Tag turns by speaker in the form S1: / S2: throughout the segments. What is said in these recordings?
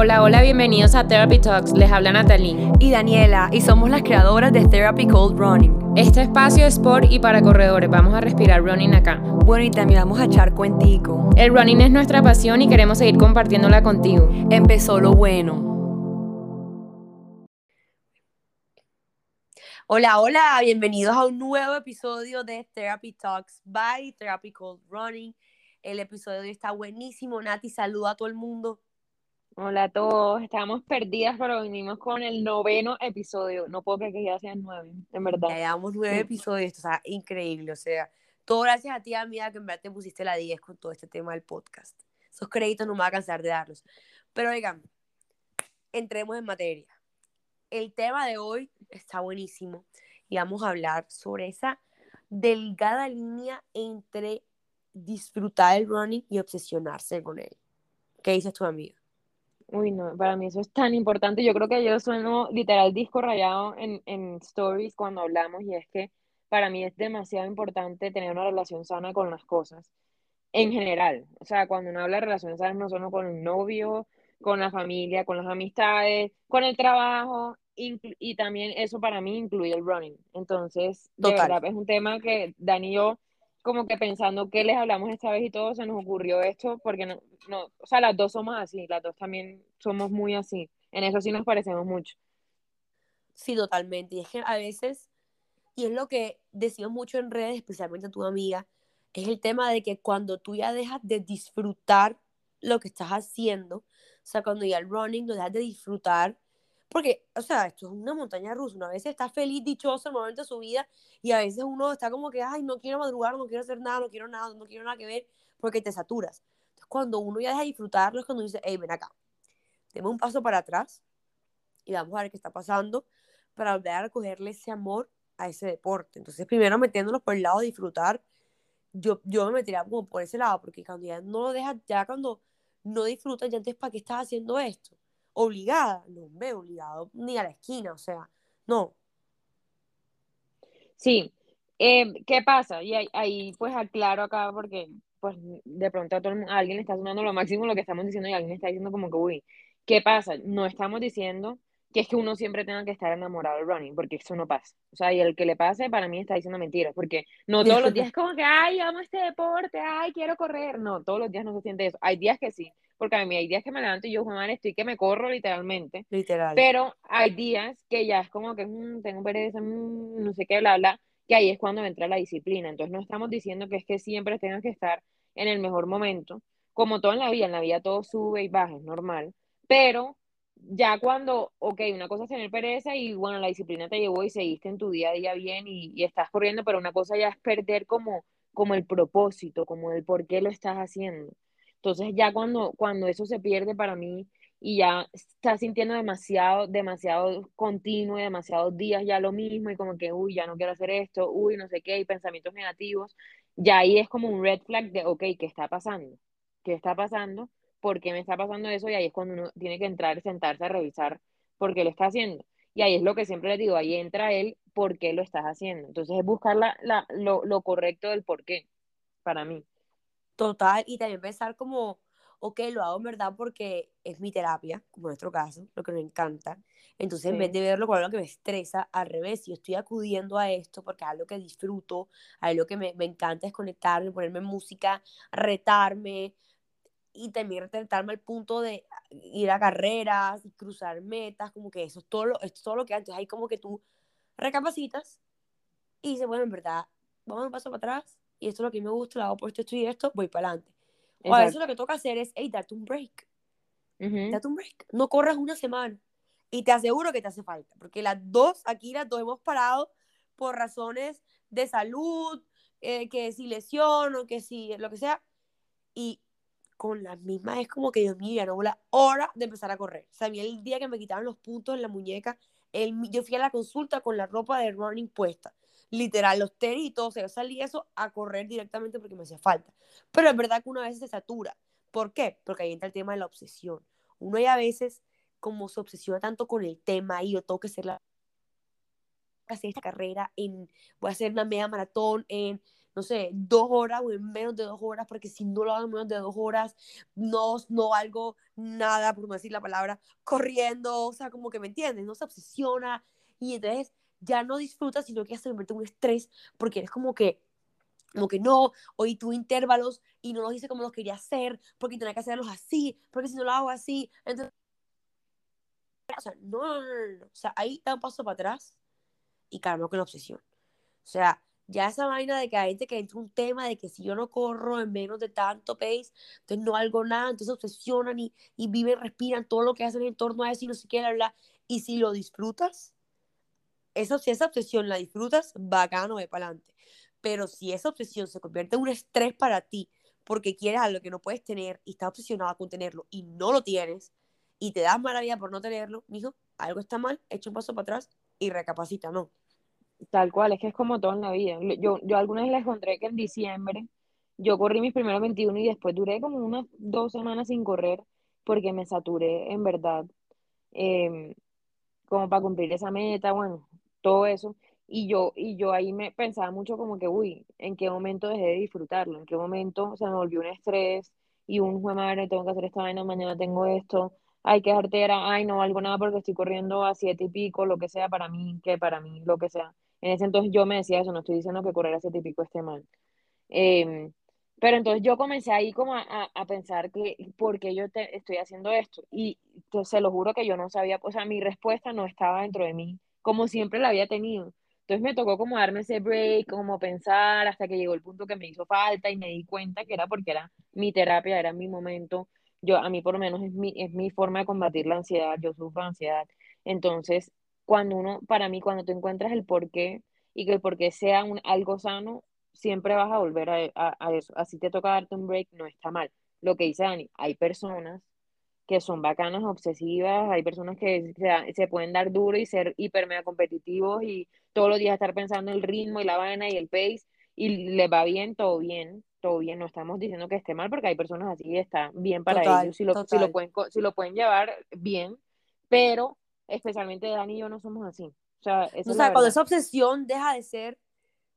S1: Hola, hola, bienvenidos a Therapy Talks. Les habla Natalie
S2: y Daniela y somos las creadoras de Therapy Cold Running.
S1: Este espacio es por y para corredores. Vamos a respirar running acá.
S2: Bueno, y también vamos a echar cuentico.
S1: El running es nuestra pasión y queremos seguir compartiéndola contigo.
S2: Empezó lo bueno. Hola, hola, bienvenidos a un nuevo episodio de Therapy Talks by Therapy Cold Running. El episodio de hoy está buenísimo. Nati, saluda a todo el mundo.
S1: Hola a todos, estábamos perdidas, pero vinimos con el noveno episodio. No puedo creer que ya sean nueve, en verdad.
S2: Ya llevamos nueve episodios, o sea, increíble. O sea, todo gracias a ti, amiga, que en verdad te pusiste la 10 con todo este tema del podcast. Esos créditos no me voy a cansar de darlos. Pero oigan, entremos en materia. El tema de hoy está buenísimo y vamos a hablar sobre esa delgada línea entre disfrutar el running y obsesionarse con él. ¿Qué dices tu amiga?
S1: Uy, no, para mí eso es tan importante. Yo creo que yo sueno literal disco rayado en, en stories cuando hablamos y es que para mí es demasiado importante tener una relación sana con las cosas en general. O sea, cuando uno habla de relaciones sanas no solo con el novio, con la familia, con las amistades, con el trabajo y también eso para mí incluye el running. Entonces, de verdad, es un tema que Dani y yo como que pensando qué les hablamos esta vez y todo, se nos ocurrió esto, porque no, no, o sea, las dos somos así, las dos también somos muy así, en eso sí nos parecemos mucho.
S2: Sí, totalmente, y es que a veces, y es lo que decimos mucho en redes, especialmente tu amiga, es el tema de que cuando tú ya dejas de disfrutar lo que estás haciendo, o sea, cuando ya el running lo dejas de disfrutar, porque, o sea, esto es una montaña rusa. Una vez está feliz, dichoso el momento de su vida y a veces uno está como que, ay, no quiero madrugar, no quiero hacer nada, no quiero nada, no quiero nada que ver, porque te saturas. Entonces, cuando uno ya deja de disfrutarlo es cuando dice, hey, ven acá, demos un paso para atrás y vamos a ver qué está pasando para volver a recogerle ese amor a ese deporte. Entonces, primero metiéndolos por el lado de disfrutar, yo, yo me metería como por ese lado, porque cuando ya no lo dejas, ya cuando no disfrutas, ya entonces, ¿para qué estás haciendo esto? Obligada, no me obligado ni a la esquina, o sea, no.
S1: Sí, em, ¿qué pasa? Y ahí, pues aclaro acá porque pues de pronto a, todo alguien le está sonando lo máximo lo que estamos diciendo y alguien está diciendo como que, uy, ¿qué pasa? No estamos diciendo que es que uno siempre tenga que estar enamorado del running, porque eso no pasa. O sea, y el que le pase, para mí está diciendo mentiras, porque no todos los días es como que, ay, amo este deporte, ay, quiero correr. No, todos los días no se siente eso. Hay días que sí, porque a mí hay días que me levanto y yo, Juan, estoy que me corro literalmente.
S2: Literal.
S1: Pero hay días que ya es como que mm, tengo pereza, mm, no sé qué, bla, bla, que ahí es cuando entra la disciplina. Entonces no estamos diciendo que es que siempre tengas que estar en el mejor momento, como todo en la vida, en la vida todo sube y baja, es normal, pero ya cuando, ok, una cosa es tener pereza y bueno, la disciplina te llevó y seguiste en tu día a día bien y, y, estás corriendo, pero una cosa ya es perder como, como el propósito, como el por qué lo estás haciendo. Entonces ya cuando, cuando eso se pierde para mí y ya estás sintiendo demasiado, demasiado continuo, demasiados días ya lo mismo y como que, uy, ya no quiero hacer esto, uy, no sé qué, y pensamientos negativos, ya ahí es como un red flag de, ok, ¿qué está pasando? ¿Qué está pasando? ¿Por qué me está pasando eso? Y ahí es cuando uno tiene que entrar y sentarse a revisar por qué lo está haciendo. Y ahí es lo que siempre le digo, ahí entra él, ¿por qué lo estás haciendo? Entonces es buscar la, la, lo, lo correcto del por qué, para mí.
S2: Total, y también pensar como, ok, lo hago en verdad porque es mi terapia, como en nuestro caso, lo que me encanta. Entonces, en vez de verlo como algo que me estresa, al revés, yo estoy acudiendo a esto porque es algo que disfruto, algo que me, me encanta es conectarme, ponerme música, retarme y también retarme al punto de ir a carreras y cruzar metas, como que eso es todo lo, es todo lo que antes. Hay como que tú recapacitas y dices, bueno, en verdad, vamos un paso para atrás y esto es lo que me gusta, lo hago por esto, esto y esto, voy para adelante. O a veces lo que toca hacer es, hey, date un break. Date un break. No corras una semana. Y te aseguro que te hace falta, porque las dos, aquí las dos hemos parado por razones de salud, eh, que si lesión o que si lo que sea. Y con las mismas es como que, Dios mío, ya no la hora de empezar a correr. O sea, a mí el día que me quitaron los puntos en la muñeca, el, yo fui a la consulta con la ropa de running puesta literal, los tenis y todo, o sea, salí eso a correr directamente porque me hacía falta. Pero es verdad que una vez se satura. ¿Por qué? Porque ahí entra el tema de la obsesión. Uno ya a veces, como se obsesiona tanto con el tema y yo tengo que hacer la hacer esta carrera en voy a hacer una media maratón en no sé, dos horas o en menos de dos horas, porque si no lo hago en menos de dos horas, no, no algo nada, por no decir la palabra, corriendo, o sea, como que me entiendes, no se obsesiona y entonces ya no disfrutas, sino que ya se convierte en un estrés, porque eres como que, como que no, hoy tuve intervalos y no los hice como los quería hacer, porque tenía que hacerlos así, porque si no lo hago así, entonces... O sea, no, no, no, no, o sea, ahí da un paso para atrás y calma con la obsesión. O sea, ya esa vaina de que hay gente que entra un tema de que si yo no corro en menos de tanto pace, entonces no hago nada, entonces obsesionan y, y viven, respiran todo lo que hacen en torno a eso y no sé qué, hablar Y si lo disfrutas, eso, si esa obsesión la disfrutas, bacano, ve para adelante. Pero si esa obsesión se convierte en un estrés para ti, porque quieres algo que no puedes tener y estás obsesionada con tenerlo y no lo tienes, y te das maravilla por no tenerlo, mijo, algo está mal, echa un paso para atrás y recapacita, ¿no?
S1: Tal cual, es que es como todo en la vida. Yo, yo alguna vez les encontré que en diciembre yo corrí mis primeros 21 y después duré como unas dos semanas sin correr porque me saturé en verdad, em, como para cumplir esa meta, bueno, todo eso. Y yo, y yo ahí me pensaba mucho como que, uy, ¿en qué momento dejé de disfrutarlo? ¿En qué momento se me volvió un estrés y un, juez madre, tengo que hacer esta vaina, mañana tengo esto, hay que artera, ay, no valgo nada porque estoy corriendo a siete y pico, lo que sea para mí, que para mí, lo que sea. En ese entonces yo me decía eso, no estoy diciendo que correr a siete y pico esté mal. Em, pero entonces yo comencé ahí como a, a pensar que, ¿por qué yo te, estoy haciendo esto? Y se lo juro que yo no sabía, o sea, mi respuesta no estaba dentro de mí, como siempre la había tenido. Entonces me tocó como darme ese break, como pensar, hasta que llegó el punto que me hizo falta y me di cuenta que era porque era mi terapia, era mi momento yo, a mí por lo menos es mi, es mi forma de combatir la ansiedad, yo sufro ansiedad. Entonces, cuando uno, para mí, cuando tú encuentras el porqué y que el porqué sea un, algo sano, siempre vas a volver a, a, eso. Así te toca darte un break, no está mal. Lo que dice Dani, hay personas que son bacanas, obsesivas, hay personas que se, se pueden dar duro y ser hiper mega competitivos y todos los días estar pensando el ritmo y la vaina y el pace y les va bien, todo bien todo bien, no estamos diciendo que esté mal porque hay personas así y está bien para ellos, si lo, si lo, pueden, si lo pueden llevar bien, pero especialmente Dani y yo no somos así. O sea,
S2: cuando esa obsesión deja de ser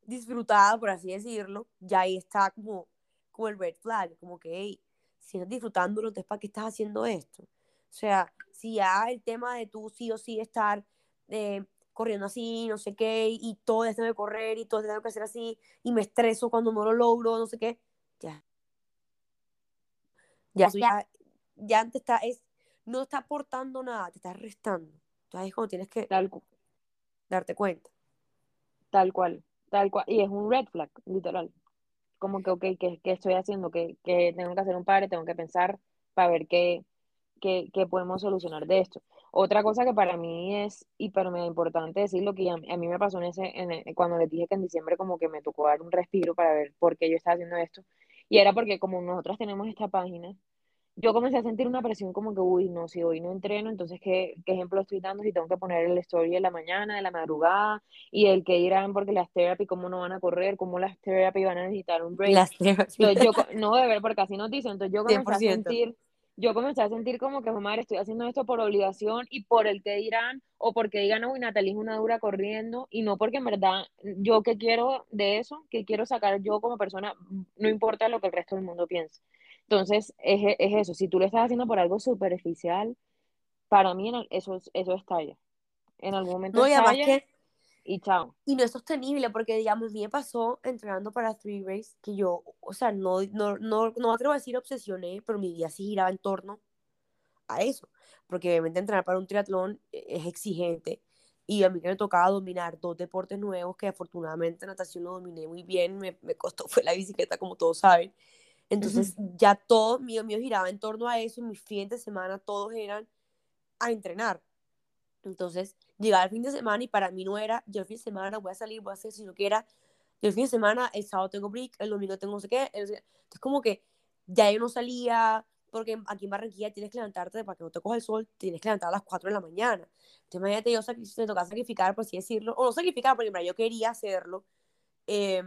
S2: disfrutada, por así decirlo, ya ahí está como, como el red flag, como que, hey, si estás disfrutándolo, entonces ¿para qué estás haciendo esto? O sea, si ya el tema de tú sí o sí estar eh, corriendo así, no sé qué, y todo esto de correr y todo tengo que hacer así, y me estreso cuando no lo logro, no sé qué, ya. Ya, ya, ya antes está, es, no está aportando nada, te está restando. Entonces es como tienes que darte cuenta.
S1: Tal cual, tal cual. Y es un red flag, literal. Como que, ok, ¿qué, qué estoy haciendo? Que, que tengo que hacer un padre, tengo que pensar para ver qué, qué, qué podemos solucionar de esto. Otra cosa que para mí es hiper mega importante decirlo, que a, mí me pasó en ese, en cuando les dije que en diciembre como que me tocó dar un respiro para ver por qué yo estaba haciendo esto, y era porque como nosotras tenemos esta página, yo comencé a sentir una presión como que, uy, no, si hoy no entreno, entonces, ¿qué, qué ejemplo estoy dando si tengo que poner el story de la mañana, de la madrugada, y el que irán porque las therapy, cómo no van a correr, cómo las therapy van a necesitar un break. Las therapy. Entonces, yo, no, de ver, porque así nos dicen, entonces yo comencé a sentir yo comencé a sentir como que, madre, estoy haciendo esto por obligación y por el que dirán, o porque digan, uy, Natalie es una dura corriendo, y no porque en verdad yo que quiero de eso, que quiero sacar yo como persona, no importa lo que el resto del mundo piense. Entonces, es, es eso, si tú lo estás haciendo por algo superficial, para mí eso, eso estalla. En algún momento no, estalla, y chao.
S2: Y no es sostenible porque, digamos, me pasó entrenando para Three Race que yo, o sea, no, no, no, no atrevo a decir obsesioné, pero mi vida sí giraba en torno a eso. Porque obviamente entrenar para un triatlón e, es exigente. Y a mí me tocaba dominar dos deportes nuevos que afortunadamente natación lo dominé muy bien. Me, me costó, fue la bicicleta, como todos saben. Entonces ya todo mío, mío giraba en torno a eso y mis fines de semana todos eran a entrenar. Entonces, llegaba el fin de semana y para mí no era, yo el fin de semana voy a salir, voy a hacer, sino que era, yo el fin de semana, el sábado tengo break, el domingo tengo no sé qué. Entonces, como que ya yo no salía, porque aquí en Barranquilla tienes que levantarte para que no te coja el sol, tienes que levantar a las 4 de la mañana. Entonces, imagínate, yo me tocaba sacrificar, por así decirlo, o no sacrificar, porque yo quería hacerlo. Eh,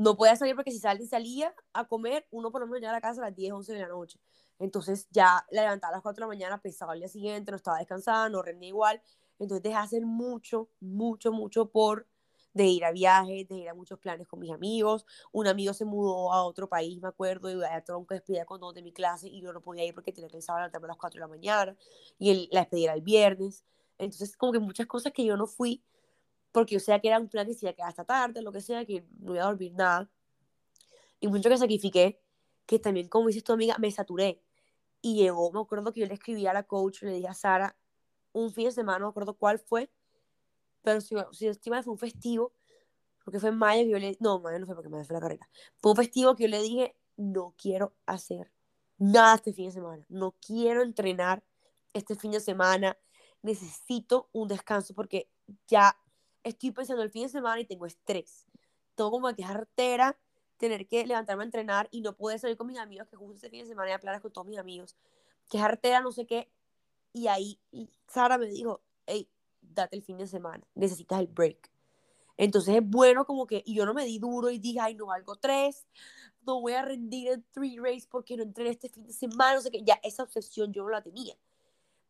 S2: no podía salir porque si salía, salía a comer, uno por lo menos llegaba a casa a las 10, 11 de la noche. Entonces ya la levantaba a las 4 de la mañana, pesaba al día siguiente, no estaba descansada, no rendía igual. Entonces dejé de hacer mucho, mucho, mucho por de ir a viajes, de ir a muchos planes con mis amigos. Un amigo se mudó a otro país, me acuerdo, y a tronco despedida con dos de mi clase y yo no podía ir porque tenía pensado levantarme a las 4 de la mañana y el, la despedida era el viernes. Entonces, como que muchas cosas que yo no fui porque yo sabía que era un plan que se iba a quedar hasta tarde, lo que sea, que no iba a dormir nada. Y mucho que sacrifiqué, que también, como dices tu amiga, me saturé. Y llegó, me acuerdo que yo le escribí a la coach, le dije a Sara, un fin de semana, no me acuerdo cuál fue, pero si, si estima fue un festivo, porque fue en mayo que yo le no, mayo no fue porque me fue la carrera, fue un festivo que yo le dije, no quiero hacer nada este fin de semana, no quiero entrenar este fin de semana, necesito un descanso porque ya estoy pensando el fin de semana y tengo estrés, tengo como que artera tener que levantarme a entrenar y no poder salir con mis amigos, que justo este fin de semana a planes con todos mis amigos, que es artera, no sé qué, y ahí Sara me dijo, hey, date el fin de semana, necesitas el break. Entonces es bueno como que, y yo no me di duro y dije, ay, no valgo tres, no voy a rendir en three race porque no entré este fin de semana, no sé qué, ya esa obsesión yo no la tenía.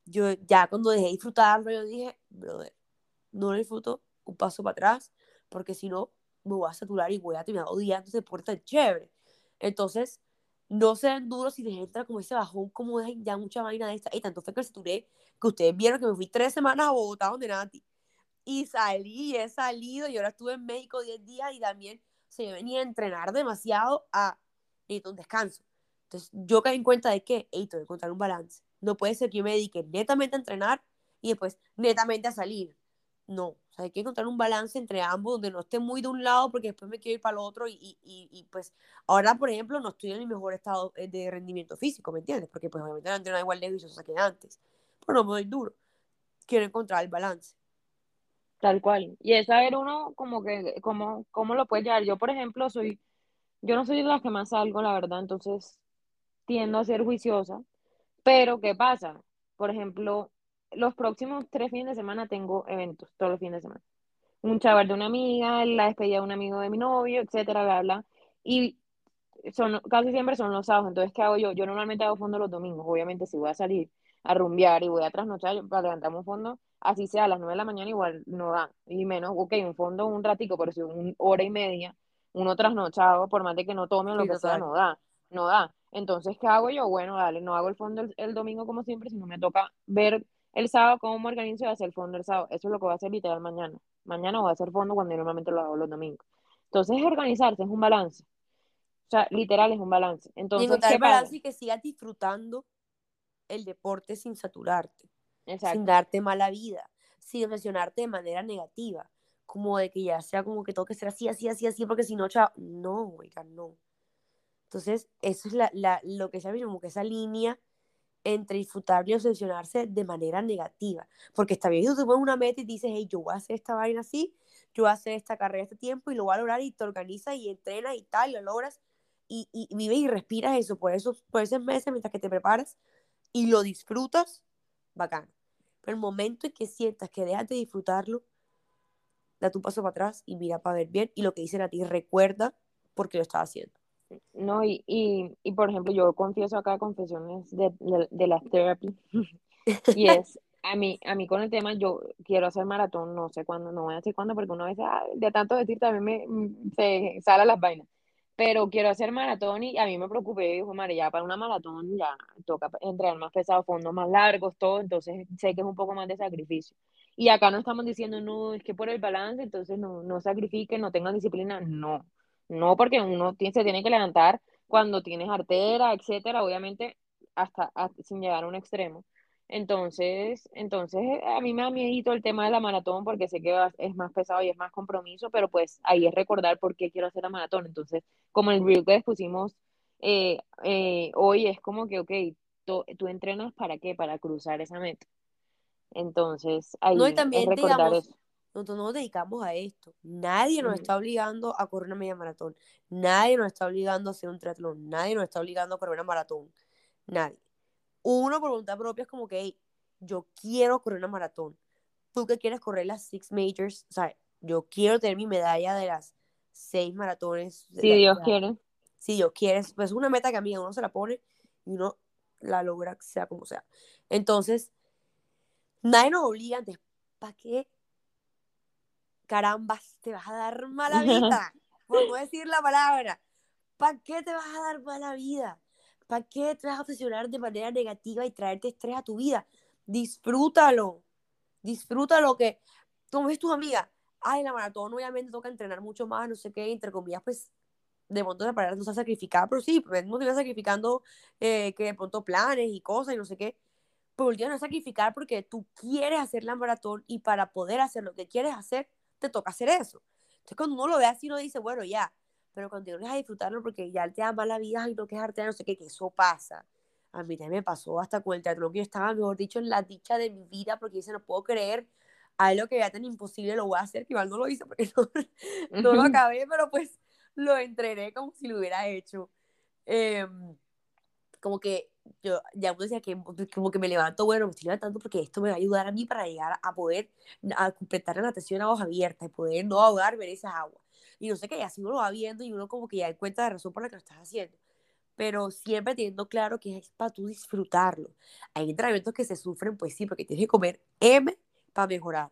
S2: Yo ya cuando dejé de disfrutarlo, yo dije, brother, no disfruto un paso para atrás, porque si no, me voy a saturar y voy a terminar odiando ese puerta chévere. Entonces, no sean duros si les entra como ese bajón, como ya mucha vaina de esta. Y tanto fue que saturé que ustedes vieron que me fui tres semanas a Bogotá donde Nati. Y salí, he salido, y ahora estuve en México 10 días y también se venía a entrenar demasiado a necesito un descanso. Entonces yo caí en cuenta de que, hey, que encontrar un balance. No puede ser que yo me dedique netamente a entrenar y después netamente a salir. No, o sea, hay que encontrar un balance entre ambos donde no esté muy de un lado porque después me quiero ir para el otro y, y, y, pues ahora, por ejemplo, no estoy en mi mejor estado eh, de rendimiento físico, ¿me entiendes? Porque pues obviamente no entreno igual de viciosa que antes no me doy duro. Quiero encontrar el balance.
S1: Tal cual. Y es saber uno como que, cómo, cómo lo puede llevar. Yo, por ejemplo, soy, yo no soy de las que más salgo, la verdad, entonces tiendo a ser juiciosa. Pero, ¿qué pasa? Por ejemplo, los próximos tres fines de semana tengo eventos, todos los fines de semana. Un chaval de una amiga, la despedida de un amigo de mi novio, etcétera, bla, bla. Y son, casi siempre son los sábados. Entonces, ¿qué hago yo? Yo normalmente hago fondo los domingos. Obviamente, si voy a salir a rumbear y voy a trasnochar para levantarme un fondo, así sea a las 9 de la mañana igual no da, y menos, ok, un fondo un ratico, pero si una hora y media, uno trasnochado, por más de que no tome o lo que sea, no da, no da. Entonces, ¿qué hago yo? Bueno, dale, no hago el fondo el, domingo como siempre, sino me toca ver el sábado cómo me organizo y hacer el fondo el sábado. Eso es lo que voy a hacer literal mañana. Mañana voy a hacer fondo cuando normalmente lo hago los domingos. Entonces, es organizarse, es un balance. O sea, literal es un balance. Entonces,
S2: encontrar el balance y que sigas disfrutando el deporte sin saturarte, sin darte mala vida, sin mencionarte de manera negativa, como de que ya sea como que tengo que ser así, así, así, así, porque si no, chao, no, oiga, no. Entonces, eso es la, la, lo que se como que esa línea entre disfrutar y obsesionarse de manera negativa. Porque está bien, tú te pones una meta y dices, hey, yo voy a hacer esta vaina así, yo voy a hacer esta carrera este tiempo y lo voy a lograr y te organizas y entrenas y tal, y lo logras y, vives y respiras eso por, eso, por esos meses mientras que te preparas y lo disfrutas, bacán. Pero el momento en que sientas que dejas de disfrutarlo, da tu paso para atrás y mira para ver bien. Y lo que dicen a ti, recuerda por qué lo estás haciendo.
S1: No, y, y, y, por ejemplo, yo confieso acá confesiones de, de, la therapy. y es, a mí, a mí con el tema, yo quiero hacer maratón, no sé cuándo, no voy a decir cuándo, porque una vez de tanto decir también me, mm, se salen las vainas pero quiero hacer maratón y a mí me preocupé, dijo María, ya para una maratón ya toca entrenar más pesado, fondos más largos, todo, entonces sé que es un poco más de sacrificio. Y acá no estamos diciendo, no, es que por el balance, entonces no, no sacrifiquen, no tengan disciplina, no, no, porque uno se tiene que levantar cuando tienes artera, etcétera, obviamente hasta sin llegar a un extremo, entonces, entonces a mí me da miedo el tema de la maratón porque sé que es más pesado y es más compromiso, pero pues ahí es recordar por qué quiero hacer la maratón. Entonces, como el reel que pusimos eh, eh, hoy es como que, ok, tú, entrenas para qué? Para cruzar esa meta. Entonces, ahí
S2: no, y también, es recordar eso. Nosotros nos dedicamos a esto. Nadie nos está obligando a correr una media maratón. Nadie nos está obligando a hacer un triatlón. Nadie nos está obligando a correr una maratón. Nadie uno por voluntad propia es como que, yo quiero correr una maratón. Tú que quieres correr las Six Majors, o sea, yo quiero tener mi medalla de las seis maratones.
S1: Si Dios quiere.
S2: Si Dios quiere, pues es una meta que a mí uno se la pone y uno la logra, sea como sea. Entonces, nadie nos obliga antes, ¿para qué carambas, te vas a dar mala vida, por no decir la palabra. ¿Para qué te vas a dar mala vida? ¿Para qué te vas a obsesionar de manera negativa y traerte estrés a tu vida? Disfrútalo. Disfrútalo que, como ves tus amigas, ay, la maratón obviamente toca entrenar mucho más, no sé qué, entre comillas, pues de pronto de manera no se sacrificar, pero sí, pues, no te vas sacrificando eh, que de pronto planes y cosas y no sé qué. Pero el no es sacrificar porque tú quieres hacer la maratón y para poder hacer lo que quieres hacer, te toca hacer eso. Entonces cuando uno lo ve así, uno dice, bueno, ya, pero cuando vas a disfrutarlo porque ya te da mala vida y no quejarte, no sé qué, que eso pasa. A mí también me pasó hasta con el teatro, que yo estaba, mejor dicho, en la dicha de mi vida porque dice, no puedo creer a lo que ya tan imposible lo voy a hacer, que igual no lo hice porque no, no lo acabé, pero pues lo entrené como si lo hubiera hecho. Em, como que yo ya uno decía que como que me levanto, bueno, me estoy levantando porque esto me va a ayudar a mí para llegar a poder a completar la natación a voz abierta y poder no ahogarme en esa agua. Y no sé qué, así uno lo va viendo y uno como que ya da cuenta de razón por la que lo estás haciendo. Pero siempre teniendo claro que es para tú disfrutarlo. Hay entrenamientos que se sufren, pues sí, porque tienes que comer M para mejorar.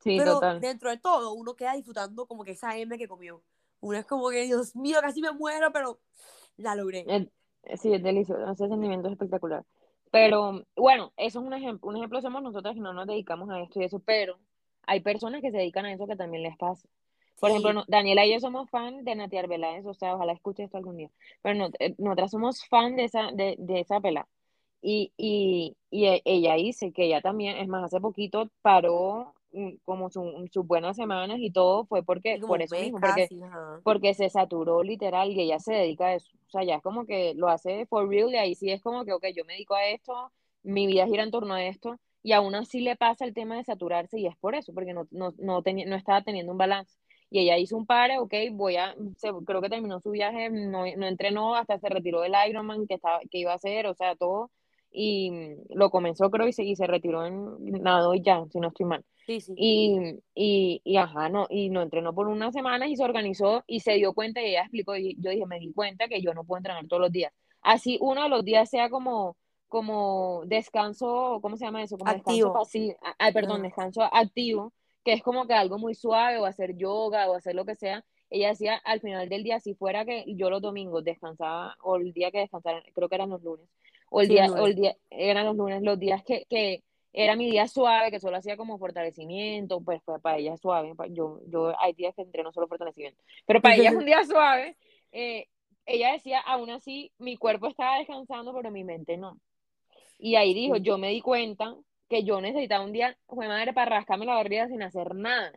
S2: Sí, Pero dentro de todo, uno queda disfrutando como que esa M que comió. Uno es como que, Dios mío, casi me muero, pero la logré.
S1: Sí, es delicioso, ese sentimiento es espectacular. Pero bueno, eso es un ejemplo. Un ejemplo somos nosotras que no nos dedicamos a esto y eso, pero hay personas que se dedican a eso que también les pasa. Por ejemplo, Daniela y yo somos fan de Nati Arbeláez, o sea, ojalá escuche esto algún día. Pero no, eh, nosotras somos fan de esa, de, de esa pela. Y, y, y e, ella dice que ella también, es más, hace poquito paró como sus buenas semanas y todo fue porque por eso mismo, porque, porque se saturó literal y ella se dedica a eso. O sea, ya es como que lo hace for real y ahí sí es como que, ok, yo me dedico a esto, mi vida gira en torno a esto y aún así le pasa el tema de saturarse y es por eso, porque no, no, no, no estaba teniendo un balance y ella hizo un pare, ok, voy a, creo que terminó su viaje, no, no, entrenó, hasta se retiró del Ironman que, estaba, que iba a hacer, o sea, todo, y lo comenzó creo y se, y se retiró en nado y ya, si no estoy mal. Sí, sí. Y, y, y, ajá, no, y no entrenó por unas semanas y se organizó y se dio cuenta y ella explicó, y yo dije, me di cuenta que yo no puedo entrenar todos los días. Así uno de los días sea como, como descanso, ¿cómo se llama eso? Como activo. descanso pasivo, ay, perdón, descanso activo que es como que algo muy suave, o hacer yoga, o hacer lo que sea. Ella decía al final del día, si fuera que yo los domingos descansaba, o el día que descansara, creo que eran los lunes, o el, día, o el día, eran los lunes, los días que, que era mi día suave, que solo hacía como fortalecimiento, pues, pues para ella es suave, yo, yo hay días que entreno solo fortalecimiento, pero para ella es un día suave, eh, ella decía, aún así, mi cuerpo estaba descansando, pero mi mente no. Y ahí dijo, yo me di cuenta que yo necesitaba un día, fue madre, para rascarme la barriga sin hacer nada,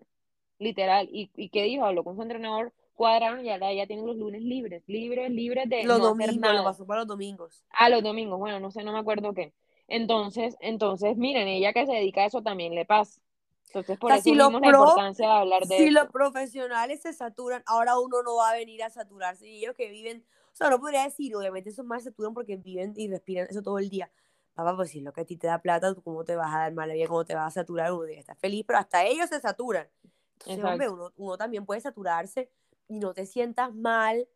S1: literal. ¿Y, y qué dijo? Habló con su entrenador, cuadraron y ahora ya tienen los lunes libres, libres, libres de
S2: los
S1: no
S2: domingos, hacer nada. Lo pasó para los domingos.
S1: Ah, los domingos, bueno, no sé, no me acuerdo qué. Entonces, entonces, miren, ella que se dedica a eso también le pasa. Entonces, por eso si la importancia de hablar de
S2: Si los profesionales se saturan, ahora uno no va a venir a saturarse. Y ellos que viven, o sea, no podría decir, obviamente esos más saturan porque viven y respiran eso todo el día papá, pues si es lo que a ti te da plata, ¿cómo te vas a dar mala vida? ¿Cómo te vas a saturar? Uno día estar feliz, pero hasta ellos se saturan. Entonces, hombre, uno, uno, también puede saturarse y no te sientas mal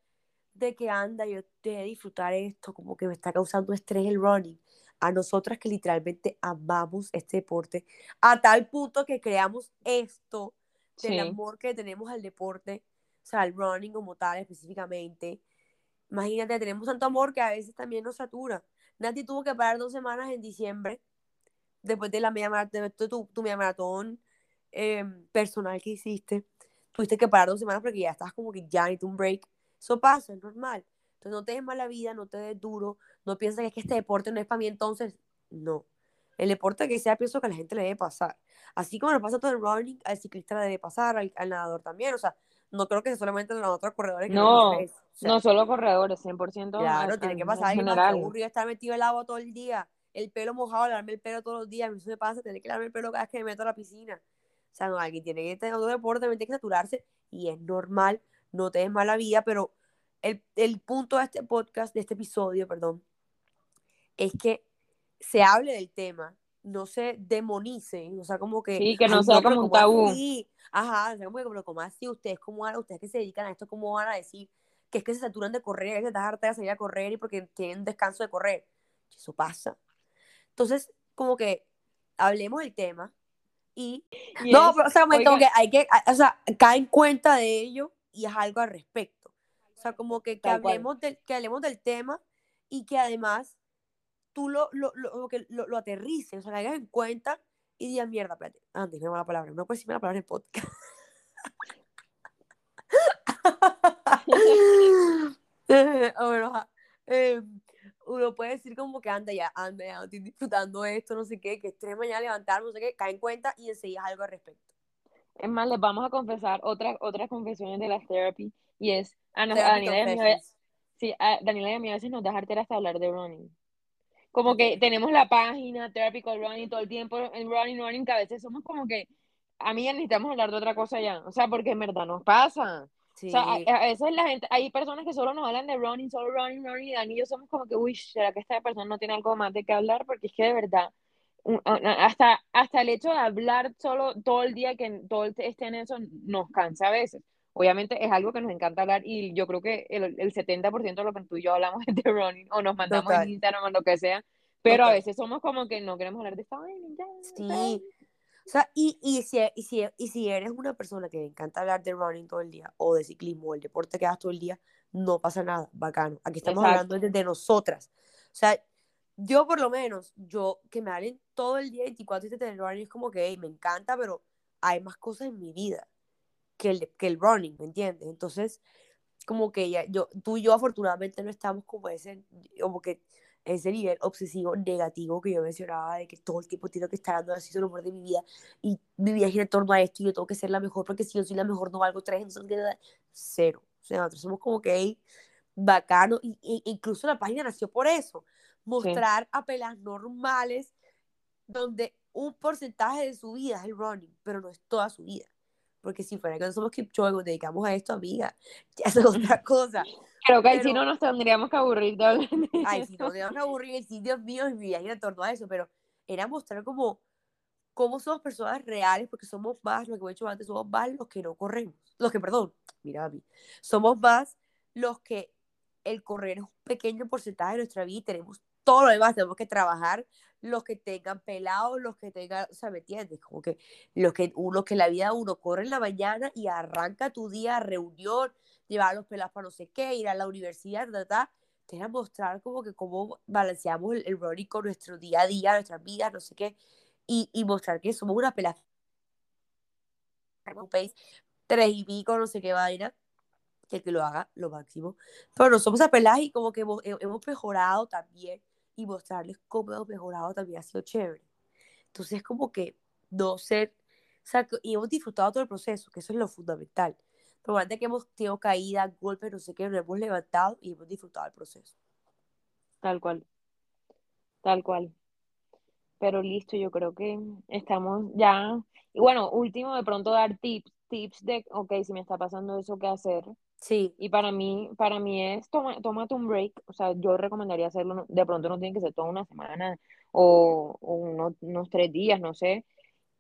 S2: de que anda, yo a disfrutar esto, como que me está causando estrés el running. A nosotras que literalmente amamos este deporte, a tal punto que creamos esto del amor que tenemos al deporte, o sea, al running como tal específicamente. Imagínate, tenemos tanto amor que a veces también nos satura. Nati tuvo que parar dos semanas en diciembre, después de la media maratón, de tu, tu media maratón em, personal que hiciste. Tuviste que parar dos semanas porque ya estás como que ya necesitas un break. Eso pasa, es normal. Entonces no te des mala vida, no te des duro, no pienses que es que este deporte no es para mí, entonces no. El deporte que sea, pienso que a la gente le debe pasar. Así como le pasa todo el running, al ciclista le debe pasar, al, al nadador también. O sea, no creo que sea solamente los otros corredores. Que
S1: no, no solo corredores, 100%.
S2: Claro, tiene que pasar. En general. aburrido estar metido el agua todo el día, el pelo mojado, lavarme el pelo todos los días. A mí eso me pasa, tener que lavarme el pelo cada vez que me meto a la piscina. O sea, no, alguien tiene que tener otro deporte, tiene que saturarse y es normal, no te des mala vida, pero el, el punto de este podcast, de este episodio, perdón, es que se hable del tema, no se demonicen, o sea, como que...
S1: Sí, que no sea como un tabú.
S2: Ajá, o sea, como que, pero como así, ustedes, como ustedes que se dedican a esto, ¿cómo van a decir que es que se saturan de correr, que estás harta de salir a correr y porque tienen descanso de correr? Eso pasa. Entonces, como que hablemos del tema, Y, no, pero o sea, como que hay que, o sea, cae en cuenta de ello y es algo al respecto. O sea, como que, que hablemos, del, que hablemos del tema y que además tú lo, lo, lo, que lo, lo aterrices, o sea, que hagas en cuenta y digas, mierda, espérate, antes me la palabra, no puedes decirme la palabra en el podcast. bueno, eh, uno puede decir como que anda ya, anda ya, estoy disfrutando esto, no sé qué, que estrés mañana levantar, no sé qué, cae en cuenta y enseguida algo al respecto.
S1: Es más, les vamos a confesar otras otras confesiones de la therapy y es a, Daniela y a sí, a Daniela y a mí a veces nos da jartera hasta hablar de running. Como que tenemos la página Therapy Call Running todo el tiempo en running, running, que a veces somos como que, a mí ya necesitamos hablar de otra cosa ya, o sea, porque en verdad nos pasa. O sea, a, veces la gente, hay personas que solo nos hablan de running, solo running, running, y Dani y yo somos como que, uy, ¿será que esta persona no tiene algo más de qué hablar? Porque es que de verdad, hasta, hasta el hecho de hablar solo todo el día, que todo esté en eso, nos cansa a veces. Obviamente es algo que nos encanta hablar y yo creo que el, el 70% de lo que tú y yo hablamos es de running o nos mandamos en Instagram o lo que sea, pero a veces somos como que no queremos hablar de esta
S2: Sí, o sea, y, y, si, y, si, y si eres una persona que le encanta hablar de running todo el día, o de ciclismo, o el deporte que hagas todo el día, no pasa nada, bacano. Aquí estamos hablando de, nosotras. O sea, yo por lo menos, yo que me hablen todo el día 24 y de running es como que me encanta, pero hay más cosas en mi vida que el, que el running, ¿me entiendes? Entonces, como que ya, yo, tú y yo afortunadamente no estamos como ese, como que ese nivel obsesivo negativo que yo mencionaba de que todo el tiempo tengo que estar dando así lo mejor de mi vida y mi vida gira en torno a esto y yo tengo que ser la mejor porque si yo soy la mejor no valgo tres, entonces cero. O sea, nosotros somos como que bacano y, incluso la página nació por eso, mostrar a pelas normales donde un porcentaje de su vida es el running, pero no es toda su vida. Porque si fuera que no somos Kipchoge, nos dedicamos a esto, amiga, ya es otra cosa.
S1: Creo que ahí sí no nos tendríamos que aburrir de hablar
S2: Ay, sí, nos tendríamos que aburrir, sí, Dios mío, y mi viaje en torno a eso, pero era mostrar como cómo somos personas reales, porque somos más, lo que he dicho antes, somos más los que no corremos. Los que, perdón, mira a mí, somos más los que el correr es un pequeño porcentaje de nuestra vida y tenemos todo lo demás, tenemos que trabajar, los que tengan pelados, los que tengan, o sea, ¿me entiendes? Como que los que uno que la vida uno corre en la mañana y arranca tu día, reunión, llevar los pelados para no sé qué, ir a la universidad, ¿verdad? Te voy a mostrar como que cómo balanceamos el, running con nuestro día a día, nuestras vidas, no sé qué, y, y mostrar que somos una pelada tres y pico, no sé qué vaina, que el que lo haga lo máximo. Pero no somos apeladas y como que hemos, hemos mejorado también y mostrarles cómo hemos mejorado también ha sido chévere. Entonces, como que no ser, o sea, y hemos disfrutado todo el proceso, que eso es lo fundamental. Pero antes que hemos tenido caídas, golpes, no sé qué, nos hemos levantado y hemos disfrutado el proceso.
S1: Tal cual. Tal cual. Pero listo, yo creo que estamos ya. Y bueno, último, de pronto dar tips, tips de, ok, si me está pasando eso, ¿qué hacer?
S2: Sí.
S1: Y para mí, para mí es, toma, tómate un break, o sea, yo recomendaría hacerlo, de pronto no tiene que ser toda una semana o, unos, unos, tres días, no sé.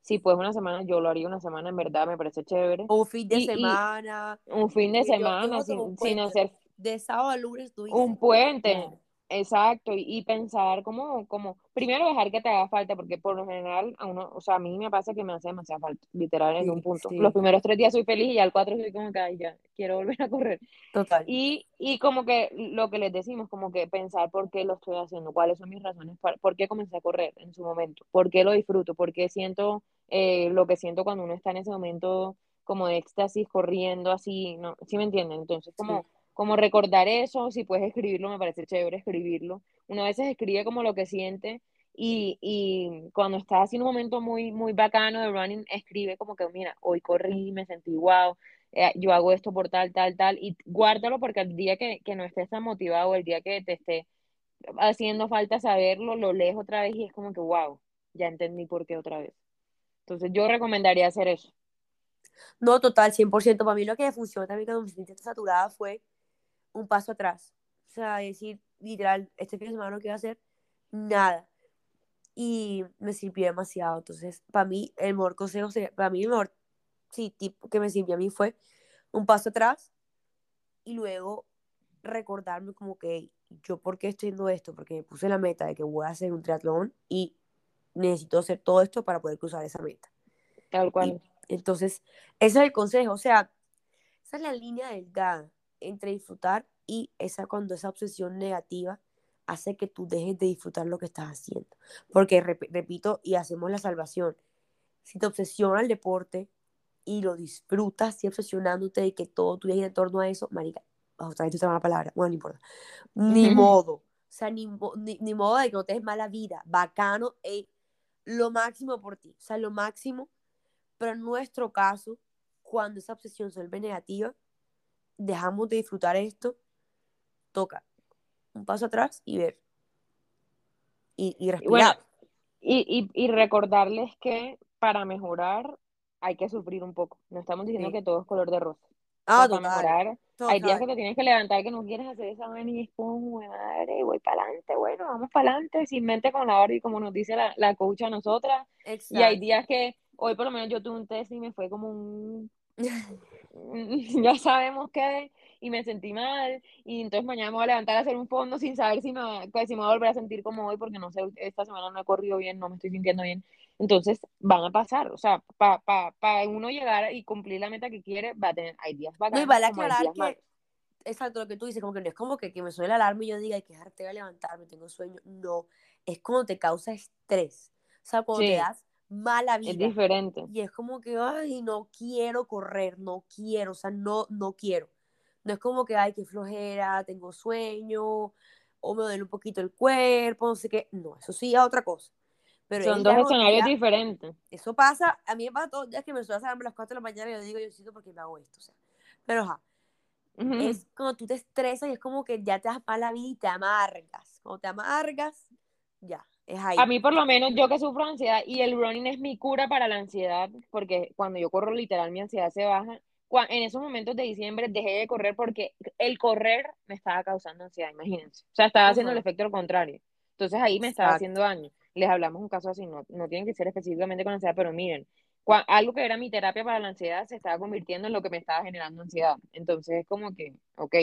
S1: Si puedes una semana, yo lo haría una semana, en verdad, me parece chévere.
S2: un fin de semana.
S1: un fin de semana, sin, sin, hacer...
S2: De sábado a lunes,
S1: Un puente. Exacto, y, pensar como, como, primero dejar que te haga falta, porque por lo general, a uno, o sea, a mí me pasa que me hace demasiada falta, literal, en un punto. Los primeros tres días soy feliz y al cuatro soy como que, ay, ya, quiero volver a correr.
S2: Total.
S1: Y, y como que lo que les decimos, como que pensar por qué lo estoy haciendo, cuáles son mis razones, por qué comencé a correr en su momento, por qué lo disfruto, por qué siento eh, lo que siento cuando uno está en ese momento como de éxtasis, corriendo así, ¿no? ¿Sí me entienden? Entonces, como como recordar eso, si puedes escribirlo, me parece chévere escribirlo. Una vez escribe como lo que siente y, y cuando estás en un momento muy, muy bacano de running, escribe como que, mira, hoy corrí, me sentí wow, eh, yo hago esto por tal, tal, tal, y guárdalo porque el día que, que no estés tan motivado, el día que te esté haciendo falta saberlo, lo lees otra vez y es como que, wow, ya entendí por qué otra vez. Entonces yo recomendaría hacer eso.
S2: No, total, 100%. Para mí lo que funcionó también cuando me sentí saturada fue un paso atrás. O sea, decir, literal, este fin de semana no quiero hacer nada. Y me sirvió demasiado. Entonces, para mí, el mejor consejo sería, para mí, el mejor sí, tipo que me sirvió a mí fue un paso atrás y luego recordarme como que yo por qué estoy haciendo esto, porque me puse la meta de que voy a hacer un triatlón y necesito hacer todo esto para poder cruzar esa meta.
S1: Tal cual.
S2: entonces, ese es el consejo, o sea, esa es la línea delgada entre disfrutar y esa cuando esa obsesión negativa hace que tú dejes de disfrutar lo que estás haciendo. Porque, repito, y hacemos la salvación, si te obsesiona el deporte y lo disfrutas y obsesionándote y que todo tu vida en torno a eso, marica, otra vez una palabra, bueno, no importa, ni modo, o sea, ni, ni, modo de que no te des mala vida, bacano, e lo máximo por ti, o sea, lo máximo, pero en nuestro caso, cuando esa obsesión se vuelve negativa, dejamos de disfrutar esto, toca un paso atrás y ver. Y, y respirar.
S1: y, y, recordarles que para mejorar hay que sufrir un poco. No estamos diciendo que todo es color de rosa.
S2: Ah, para mejorar,
S1: hay días que te tienes que levantar que no quieres hacer esa vaina y es como, madre, voy para adelante, bueno, vamos para adelante, sin mente con la y como nos dice la, la coach a nosotras. Y hay días que, hoy por lo menos yo tuve un test y me fue como un, ya sabemos qué, y me sentí mal, y entonces mañana me voy a levantar a hacer un fondo sin saber si me, pues, si me voy a volver a sentir como hoy, porque no sé, esta semana no he corrido bien, no me estoy sintiendo bien. Entonces van a pasar, o sea, para pa, pa uno llegar y cumplir la meta que quiere, va a tener, hay días
S2: bacanos, No, y vale aclarar que, exacto, lo que tú dices, como que no es como que, que me suene el alarma y yo diga, hay que dejarte a levantarme, tengo sueño, no, es como te causa estrés, o sea, cuando te das mala vida.
S1: Es diferente.
S2: Y es como que, ay, no quiero correr, no quiero, o sea, no, no quiero. No es como que, ay, qué flojera, tengo sueño, o me duele un poquito el cuerpo, no sé qué. No, eso sí es otra cosa.
S1: Pero Son dos escenarios diferentes.
S2: Eso pasa, a mí me pasa todos los días que me suelo a las 4 de la mañana y yo digo, yo siento porque me hago esto. O sea, pero ajá. Es cuando tú te estresas y es como que ya te das mala vida y te amargas. Cuando te amargas, ya, es ahí.
S1: A mí por lo menos yo que sufro ansiedad y el running es mi cura para la ansiedad, porque cuando yo corro literal mi ansiedad se baja en esos momentos de diciembre dejé de correr porque el correr me estaba causando ansiedad, imagínense. O sea, estaba haciendo el efecto contrario. Entonces ahí me estaba haciendo daño. Les hablamos un caso así, no, no tienen que ser específicamente con ansiedad, pero miren, algo que era mi terapia para la ansiedad se estaba convirtiendo en lo que me estaba generando ansiedad. Entonces es como que, ok,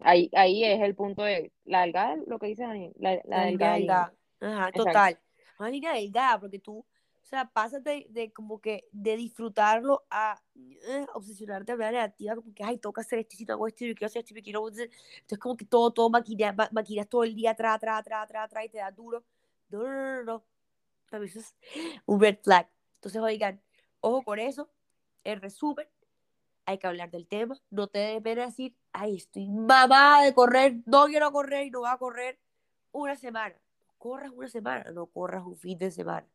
S1: ahí, ahí es el punto de la delgada, lo que dice Dani, la, la, delgada.
S2: Ajá, total. Una línea delgada, porque tú o sea, pásate de, como que de disfrutarlo a eh, obsesionarte de manera negativa, como que, ay, toca hacer esto, si hago esto, yo quiero hacer esto, yo quiero... Entonces, como que todo, todo maquinas, maquinas todo el día atrás, atrás, atrás, atrás, atrás, y te da duro. No, no, no, no. eso es un red flag. Entonces, oigan, ojo con eso. El resumen, hay que hablar del tema. No te debe pena decir, ay, estoy mamada de correr, no quiero correr y no voy a correr una semana. Corras una semana, no corras un fin de semana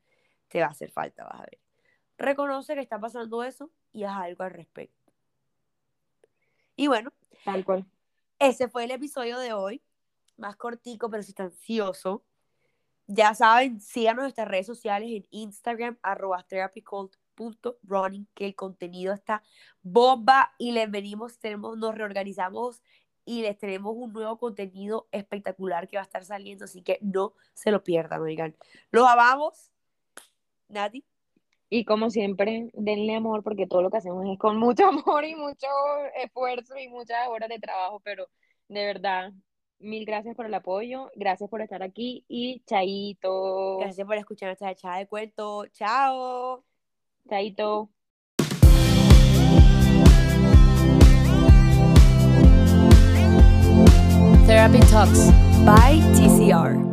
S2: te va a hacer falta, vas a ver. Reconoce que está pasando eso y haz algo al respecto. Y bueno,
S1: tal cual.
S2: Ese fue el episodio de hoy, más cortico pero sustancioso. Ya saben, síganos en nuestras redes sociales en Instagram, arroba therapycult.running, que el contenido está bomba y les venimos, tenemos, nos reorganizamos y les tenemos un nuevo contenido espectacular que va a estar saliendo, así que no se lo pierdan, oigan. Los amamos Nadie.
S1: Y como siempre, denle amor porque todo lo que hacemos es con mucho amor y mucho esfuerzo y muchas horas de trabajo, pero de verdad, mil gracias por el apoyo, gracias por estar aquí y chaito.
S2: Gracias por escuchar nuestra echada de cuento. Chao.
S1: Chaito.
S2: Therapy Talks by TCR.